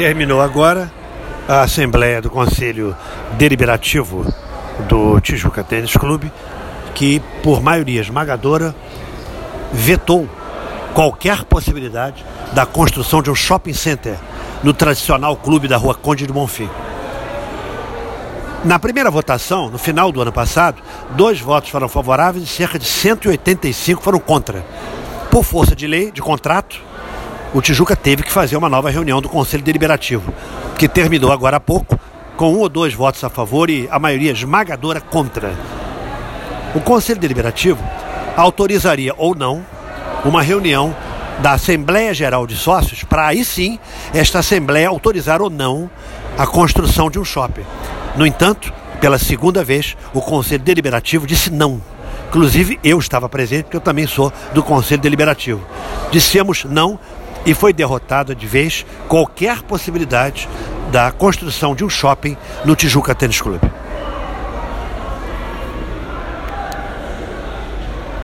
Terminou agora a Assembleia do Conselho Deliberativo do Tijuca Tênis Clube, que, por maioria esmagadora, vetou qualquer possibilidade da construção de um shopping center no tradicional clube da Rua Conde de Bonfim. Na primeira votação, no final do ano passado, dois votos foram favoráveis e cerca de 185 foram contra. Por força de lei, de contrato, o Tijuca teve que fazer uma nova reunião do Conselho Deliberativo, que terminou agora há pouco, com um ou dois votos a favor e a maioria esmagadora contra. O Conselho Deliberativo autorizaria ou não uma reunião da Assembleia Geral de Sócios para aí sim esta Assembleia autorizar ou não a construção de um shopping. No entanto, pela segunda vez, o Conselho Deliberativo disse não. Inclusive, eu estava presente, porque eu também sou do Conselho Deliberativo. Dissemos não e foi derrotada de vez qualquer possibilidade da construção de um shopping no Tijuca Tênis Clube.